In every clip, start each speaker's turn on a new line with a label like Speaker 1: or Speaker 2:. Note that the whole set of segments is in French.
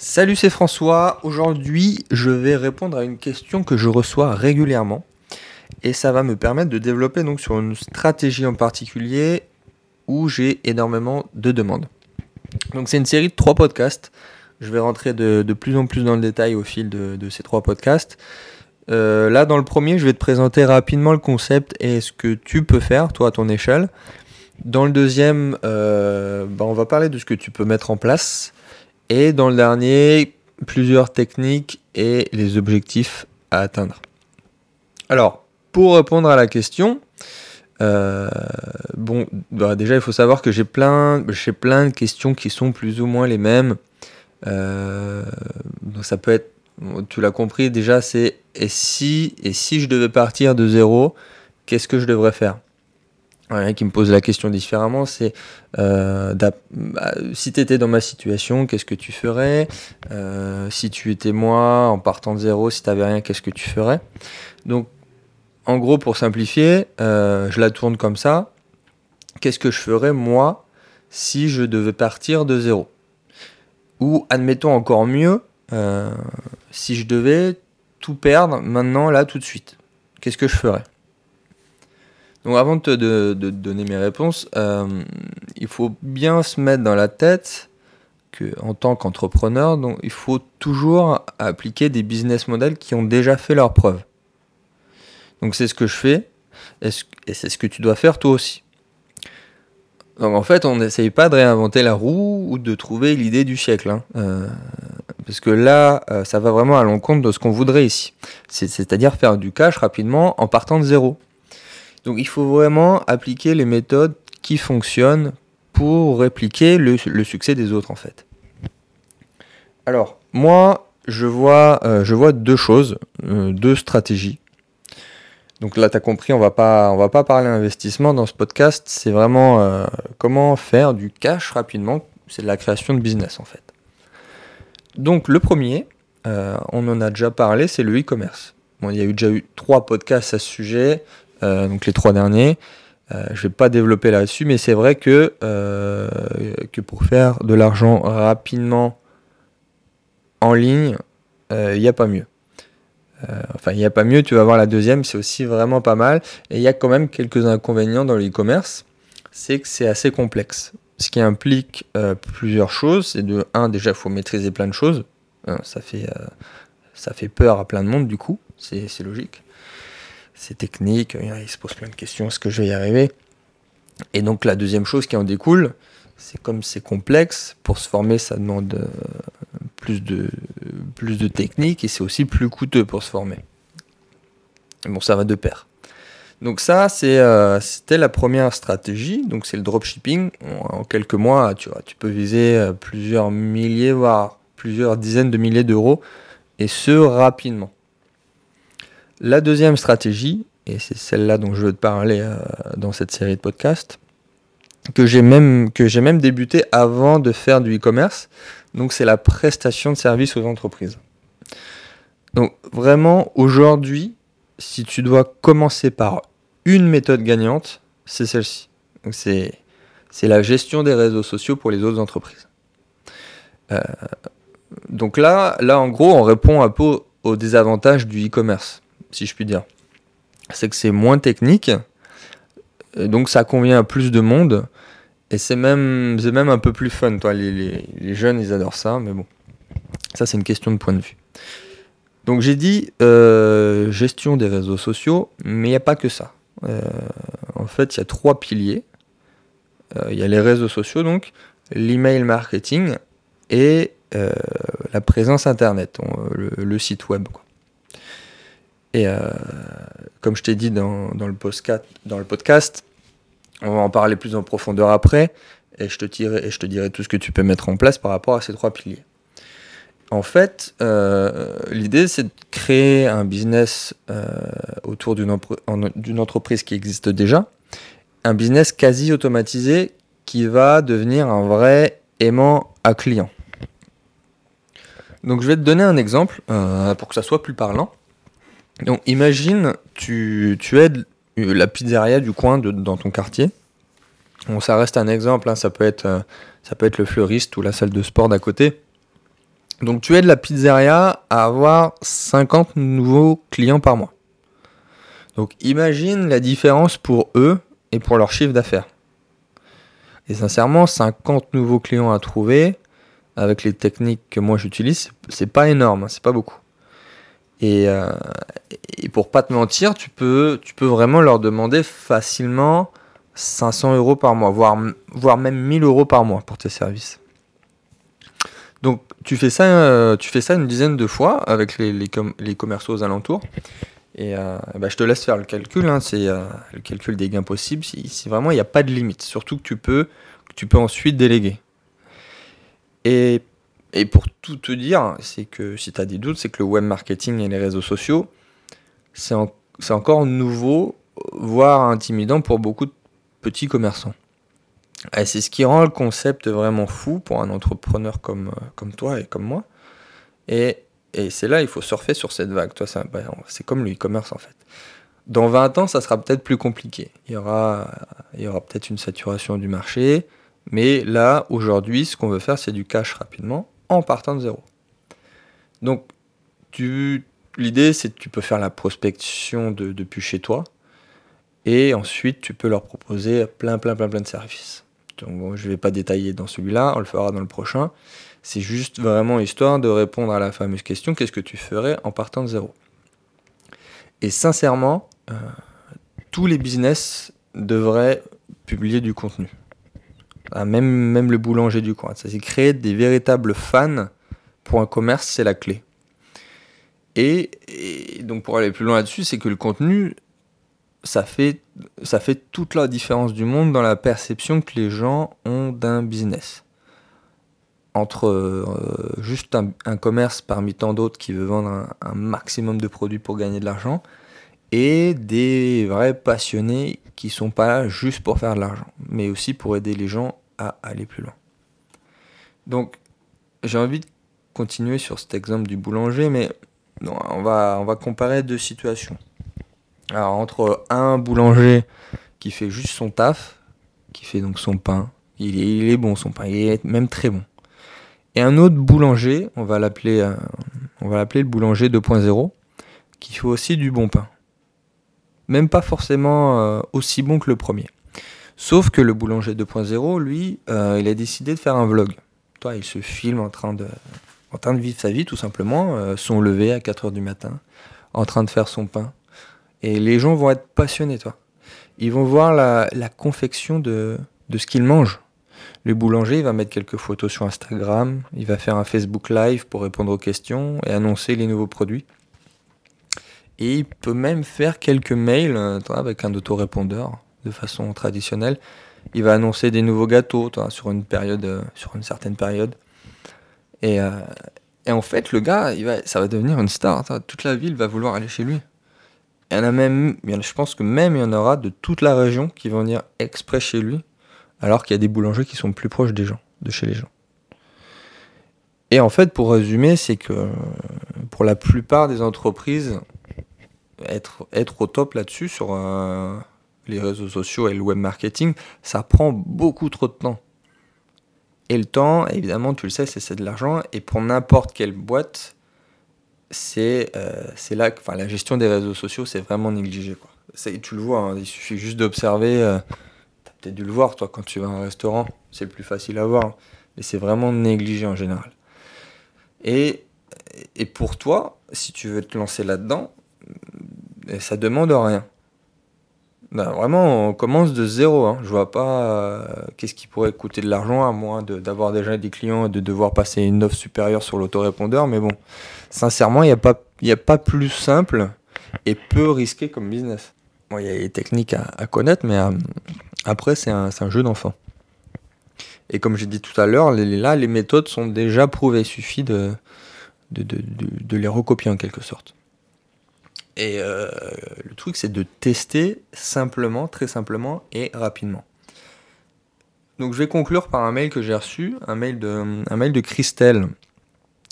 Speaker 1: Salut, c'est François. Aujourd'hui, je vais répondre à une question que je reçois régulièrement. Et ça va me permettre de développer donc sur une stratégie en particulier où j'ai énormément de demandes. Donc c'est une série de trois podcasts. Je vais rentrer de, plus en plus dans le détail au fil de, ces trois podcasts. Euh, là, dans le premier, je vais te présenter rapidement le concept et ce que tu peux faire, toi, à ton échelle. Dans le deuxième, euh, bah, on va parler de ce que tu peux mettre en place. Et dans le dernier, plusieurs techniques et les objectifs à atteindre. Alors, pour répondre à la question, euh, bon, bah, déjà il faut savoir que j'ai plein, plein de questions qui sont plus ou moins les mêmes. Euh, donc ça peut être, tu l'as compris, déjà c'est et si et si je devais partir de zéro, qu'est-ce que je devrais faire? Qui me pose la question différemment, c'est euh, bah, si tu étais dans ma situation, qu'est-ce que tu ferais? Euh, Si tu étais moi, en partant de zéro, si tu n'avais rien, qu'est-ce que tu ferais? Donc, en gros, pour simplifier, euh, je la tourne comme ça. Qu'est-ce que je ferais moi si je devais partir de zéro? Ou, admettons encore mieux, si je devais tout perdre maintenant, là, tout de suite, qu'est-ce que je ferais? Avant de te donner mes réponses, euh, il faut bien se mettre dans la tête que en tant qu'entrepreneur, il faut toujours appliquer des business models qui ont déjà fait leurs preuves. Donc c'est ce que je fais et c'est ce que tu dois faire toi aussi. Donc en fait, on n'essaye pas de réinventer la roue ou de trouver l'idée du siècle. Hein. Euh, parce que là, euh, ça va vraiment à l'encontre de ce qu'on voudrait ici. C'est-à-dire faire du cash rapidement en partant de zéro. Donc il faut vraiment appliquer les méthodes qui fonctionnent pour répliquer le, succès des autres en fait. Alors moi je vois, euh, je vois deux choses, euh, deux stratégies. Donc là tu as compris, on va pas, on va pas parler investissement dans ce podcast, c'est vraiment euh, comment faire du cash rapidement, c'est de la création de business en fait. Donc le premier, on en a déjà parlé, c'est le e-commerce. Bon, il y a eu déjà eu trois podcasts à ce sujet. Euh, donc les trois derniers. Euh, je vais pas développer là-dessus, mais c'est vrai que, euh, que pour faire de l'argent rapidement en ligne, il n'y a pas mieux. enfin, il n'y a pas mieux, tu vas voir la deuxième, c'est aussi vraiment pas mal. Et il y a quand même quelques inconvénients dans le e-commerce, c'est que c'est assez complexe. Ce qui implique plusieurs choses, c'est de, un, déjà, il faut maîtriser plein de choses. Hein, ça, fait, ça fait peur à plein de monde, du coup, c'est logique c'est technique, il se pose plein de questions, est-ce que je vais y arriver? Et donc la deuxième chose qui en découle, c'est comme c'est complexe, pour se former ça demande euh, plus de, plus de technique et c'est aussi plus coûteux pour se former. Bon, ça va de pair. Donc ça, euh, c'était la première stratégie, donc c'est le dropshipping. En quelques mois, tu, vois, tu peux viser euh, plusieurs milliers, voire plusieurs dizaines de milliers d'euros, et ce rapidement. La deuxième stratégie, et c'est celle-là dont je veux te parler euh, dans cette série de podcasts, que j'ai même, débuté avant de faire du e-commerce, donc c'est la prestation de services aux entreprises. Donc vraiment, aujourd'hui, si tu dois commencer par une méthode gagnante, c'est celle-ci. c'est, c'est la gestion des réseaux sociaux pour les autres entreprises. Euh, donc là, là, en gros, on répond un peu aux désavantages du e-commerce si je puis dire. C'est que c'est moins technique, donc ça convient à plus de monde, et c'est même, un peu plus fun. Toi, les, jeunes, ils adorent ça, mais bon, ça c'est une question de point de vue. Donc j'ai dit euh, gestion des réseaux sociaux, mais il n'y a pas que ça. Euh, en fait, il y a trois piliers. Euh, il y a les réseaux sociaux, donc l'email marketing et la présence internet, le, site web. Et euh, comme je t'ai dit dans, le podcast, on va en parler plus en profondeur après, et je, te dirai, tout ce que tu peux mettre en place par rapport à ces trois piliers. En fait, euh, l'idée, c'est de créer un business euh, autour d'une entreprise qui existe déjà, un business quasi automatisé qui va devenir un vrai aimant à client. Donc je vais te donner un exemple pour que ça soit plus parlant. Donc imagine, tu, tu aides la pizzeria du coin de, dans ton quartier. Bon, ça reste un exemple, hein, ça, peut être, euh, ça peut être le fleuriste ou la salle de sport d'à côté. Donc tu aides la pizzeria à avoir 50 nouveaux clients par mois. Donc imagine la différence pour eux et pour leur chiffre d'affaires. Et sincèrement, 50 nouveaux clients à trouver, avec les techniques que moi j'utilise, c'est pas énorme, hein, c'est pas beaucoup. Et, euh, et, pour pas te mentir, tu peux, tu peux vraiment leur demander facilement 500 euros par mois, voire, voire même 1000 euros par mois pour tes services. Donc tu fais ça, euh, tu fais ça une dizaine de fois avec les, les, les commerciaux aux alentours. Et bah, je te laisse faire le calcul, hein, c'est euh, le calcul des gains possibles. Si, si vraiment il n'y a pas de limite, surtout que tu peux, que tu peux ensuite déléguer. Et, et pour tout te dire, c'est que si tu as des doutes, c'est que le web marketing et les réseaux sociaux, c'est en, encore nouveau, voire intimidant pour beaucoup de petits commerçants. C'est ce qui rend le concept vraiment fou pour un entrepreneur comme, comme toi et comme moi. Et, et c'est là, il faut surfer sur cette vague. Bah, c'est comme le e-commerce en fait. Dans 20 ans, ça sera peut-être plus compliqué. Il y aura, il y aura peut-être une saturation du marché. Mais là, aujourd'hui, ce qu'on veut faire, c'est du cash rapidement en partant de zéro. Donc, l'idée, c'est que tu peux faire la prospection de, depuis chez toi. Et ensuite, tu peux leur proposer plein, plein, plein, plein de services. Donc, je ne vais pas détailler dans celui-là, on le fera dans le prochain. C'est juste vraiment histoire de répondre à la fameuse question qu'est-ce que tu ferais en partant de zéro? Et sincèrement, euh, tous les business devraient publier du contenu. Ah, même, même le boulanger du coin. C'est créer des véritables fans pour un commerce, c'est la clé. Et, donc pour aller plus loin là-dessus, c'est que le contenu, ça fait, ça fait toute la différence du monde dans la perception que les gens ont d'un business. Entre euh, juste un, commerce parmi tant d'autres qui veut vendre un, un maximum de produits pour gagner de l'argent, et des vrais passionnés qui sont pas là juste pour faire de l'argent, mais aussi pour aider les gens à aller plus loin. Donc, j'ai envie de continuer sur cet exemple du boulanger, mais on, va, comparer deux situations. Alors, entre un boulanger qui fait juste son taf, qui fait donc son pain, il est, il est bon son pain, il est même très bon. Et un autre boulanger, on va l'appeler, euh, on va l'appeler le boulanger 2.0, qui fait aussi du bon pain même pas forcément euh, aussi bon que le premier. Sauf que le boulanger 2.0, lui, euh, il a décidé de faire un vlog. Toi, il se filme en train de, en train de vivre sa vie, tout simplement, euh, son lever à 4h du matin, en train de faire son pain. Et les gens vont être passionnés, toi. Ils vont voir la, confection de, de ce qu'il mange. Le boulanger, il va mettre quelques photos sur Instagram, il va faire un Facebook Live pour répondre aux questions et annoncer les nouveaux produits. Et il peut même faire quelques mails euh, avec un autorépondeur de façon traditionnelle. Il va annoncer des nouveaux gâteaux sur une période, euh, sur une certaine période. Et, euh, et, en fait, le gars, il va, ça va devenir une star. Toute la ville va vouloir aller chez lui. Il y en a même, je pense que même il y en aura de toute la région qui vont venir exprès chez lui, alors qu'il y a des boulangers qui sont plus proches des gens, de chez les gens. Et en fait, pour résumer, c'est que pour la plupart des entreprises, être, être au top là-dessus sur euh, les réseaux sociaux et le web marketing, ça prend beaucoup trop de temps. Et le temps, évidemment, tu le sais, c'est de l'argent. Et pour n'importe quelle boîte, c'est euh, là que la gestion des réseaux sociaux, c'est vraiment négligé. Tu le vois, hein, il suffit juste d'observer. Euh, tu as peut-être dû le voir, toi, quand tu vas à un restaurant. C'est plus facile à voir. Mais c'est vraiment négligé en général. Et, et pour toi, si tu veux te lancer là-dedans, et ça demande rien. Ben, vraiment, on commence de zéro. Hein. Je vois pas euh, qu'est-ce qui pourrait coûter de l'argent à moins d'avoir déjà des clients et de devoir passer une offre supérieure sur l'autorépondeur. Mais bon, sincèrement, il n'y a, pas, a pas plus simple et peu risqué comme business. Il y a des techniques à, connaître, mais euh, après, c'est un, jeu d'enfant. Et comme j'ai dit tout à l'heure, là, les méthodes sont déjà prouvées. Il suffit de les recopier en quelque sorte. Et euh, le truc, c'est de tester simplement, très simplement et rapidement. Donc je vais conclure par un mail que j'ai reçu, un mail de, un mail de Christelle.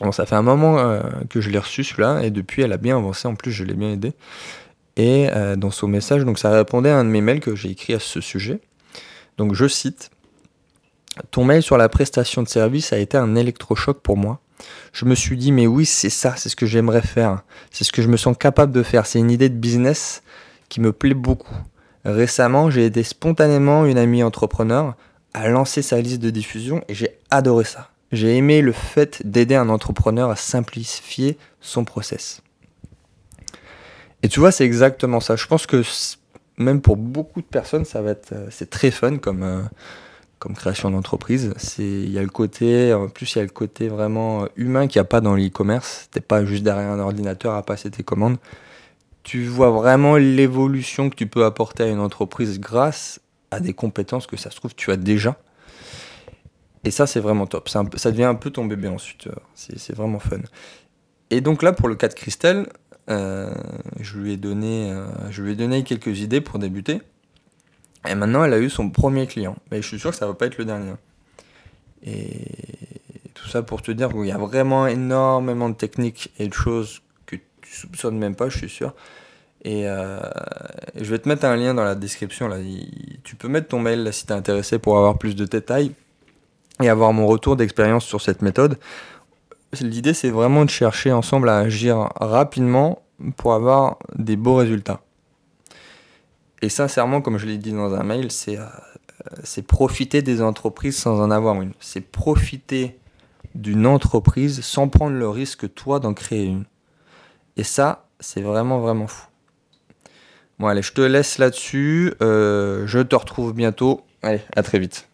Speaker 1: Bon, ça fait un moment euh, que je l'ai reçu celui-là, et depuis elle a bien avancé, en plus je l'ai bien aidé. Et euh, dans son message, donc ça répondait à un de mes mails que j'ai écrit à ce sujet. Donc je cite Ton mail sur la prestation de service a été un électrochoc pour moi. Je me suis dit, mais oui, c'est ça, c'est ce que j'aimerais faire. C'est ce que je me sens capable de faire. C'est une idée de business qui me plaît beaucoup. Récemment, j'ai aidé spontanément une amie entrepreneur à lancer sa liste de diffusion et j'ai adoré ça. J'ai aimé le fait d'aider un entrepreneur à simplifier son process. Et tu vois, c'est exactement ça. Je pense que même pour beaucoup de personnes, ça va euh, c'est très fun comme, euh, comme création d'entreprise. C'est, il y a le côté, en plus il y a le côté vraiment humain qu'il n'y a pas dans l'e-commerce. T'es pas juste derrière un ordinateur à passer tes commandes. Tu vois vraiment l'évolution que tu peux apporter à une entreprise grâce à des compétences que ça se trouve tu as déjà. Et ça, c'est vraiment top. ça devient un peu ton bébé ensuite. C'est vraiment fun. Et donc là, pour le cas de Christelle, euh, je, lui ai donné, euh, je lui ai donné quelques idées pour débuter. Et maintenant, elle a eu son premier client. Mais je suis sûr que ça va pas être le dernier. Et tout ça pour te dire qu'il y a vraiment énormément de techniques et de choses que tu soupçonnes même pas, je suis sûr. Et euh, je vais te mettre un lien dans la description. Là. Tu peux mettre ton mail si tu es intéressé pour avoir plus de détails et avoir mon retour d'expérience sur cette méthode. L'idée, c'est vraiment de chercher ensemble à agir rapidement pour avoir des beaux résultats. Et sincèrement, comme je l'ai dit dans un mail, c'est euh, profiter des entreprises sans en avoir une. C'est profiter d'une entreprise sans prendre le risque, toi, d'en créer une. Et ça, c'est vraiment, vraiment fou. Bon, allez, je te laisse là-dessus. Euh, je te retrouve bientôt. Allez, à très vite.